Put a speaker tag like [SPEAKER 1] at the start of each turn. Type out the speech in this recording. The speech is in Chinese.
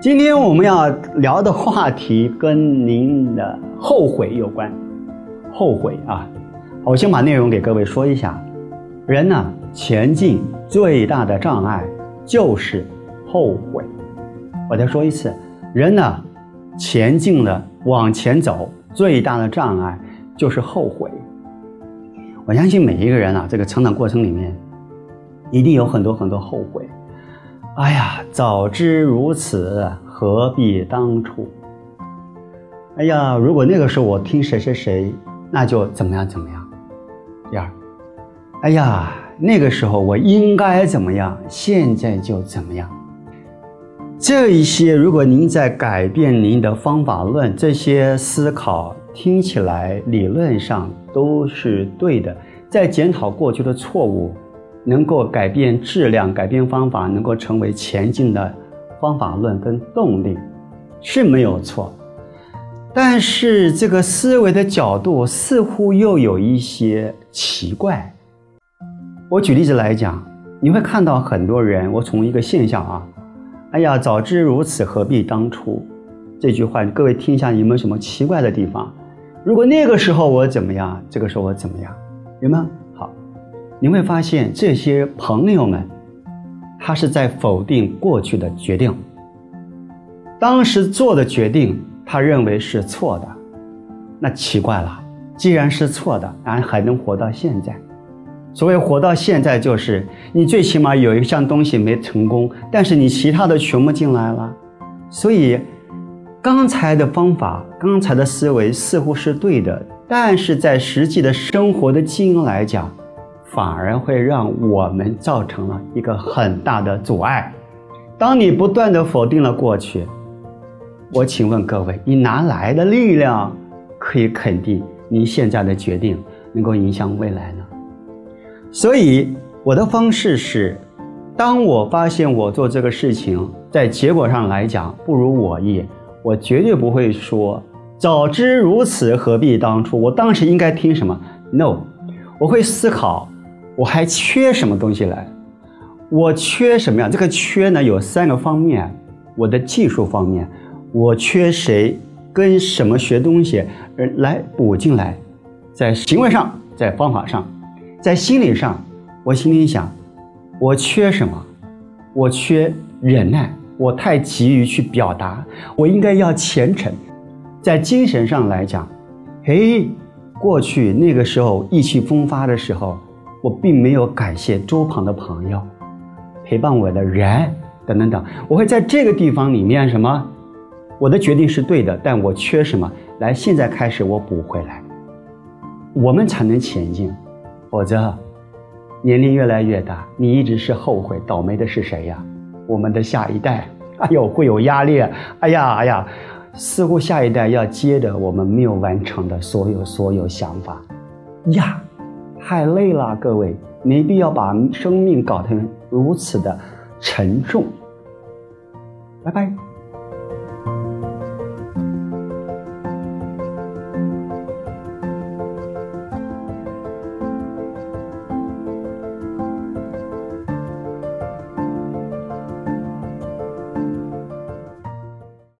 [SPEAKER 1] 今天我们要聊的话题跟您的后悔有关。后悔啊，我先把内容给各位说一下。人呢，前进最大的障碍就是后悔。我再说一次，人呢，前进了往前走最大的障碍就是后悔。我相信每一个人啊，这个成长过程里面，一定有很多很多后悔。哎呀，早知如此，何必当初？哎呀，如果那个时候我听谁谁谁，那就怎么样怎么样。第二，哎呀，那个时候我应该怎么样，现在就怎么样。这一些，如果您在改变您的方法论，这些思考听起来理论上都是对的，在检讨过去的错误。能够改变质量、改变方法，能够成为前进的方法论跟动力，是没有错。但是这个思维的角度似乎又有一些奇怪。我举例子来讲，你会看到很多人，我从一个现象啊，哎呀，早知如此，何必当初？这句话，各位听一下，有没有什么奇怪的地方？如果那个时候我怎么样，这个时候我怎么样？有吗？你会发现，这些朋友们，他是在否定过去的决定。当时做的决定，他认为是错的，那奇怪了。既然是错的，俺还能活到现在？所谓活到现在，就是你最起码有一项东西没成功，但是你其他的全部进来了。所以，刚才的方法，刚才的思维似乎是对的，但是在实际的生活的经营来讲，反而会让我们造成了一个很大的阻碍。当你不断的否定了过去，我请问各位，你哪来的力量可以肯定你现在的决定能够影响未来呢？所以我的方式是，当我发现我做这个事情在结果上来讲不如我意，我绝对不会说早知如此何必当初。我当时应该听什么？No，我会思考。我还缺什么东西来？我缺什么呀？这个缺呢有三个方面：我的技术方面，我缺谁跟什么学东西，呃，来补进来，在行为上，在方法上，在心理上，我心里想，我缺什么？我缺忍耐，我太急于去表达，我应该要虔诚。在精神上来讲，嘿，过去那个时候意气风发的时候。我并没有感谢桌旁的朋友，陪伴我的人等等等。我会在这个地方里面什么？我的决定是对的，但我缺什么？来，现在开始我补回来，我们才能前进。否则，年龄越来越大，你一直是后悔倒霉的是谁呀？我们的下一代，哎呦，会有压力。哎呀，哎呀，似乎下一代要接着我们没有完成的所有所有想法呀。太累了，各位，没必要把生命搞成如此的沉重。拜拜。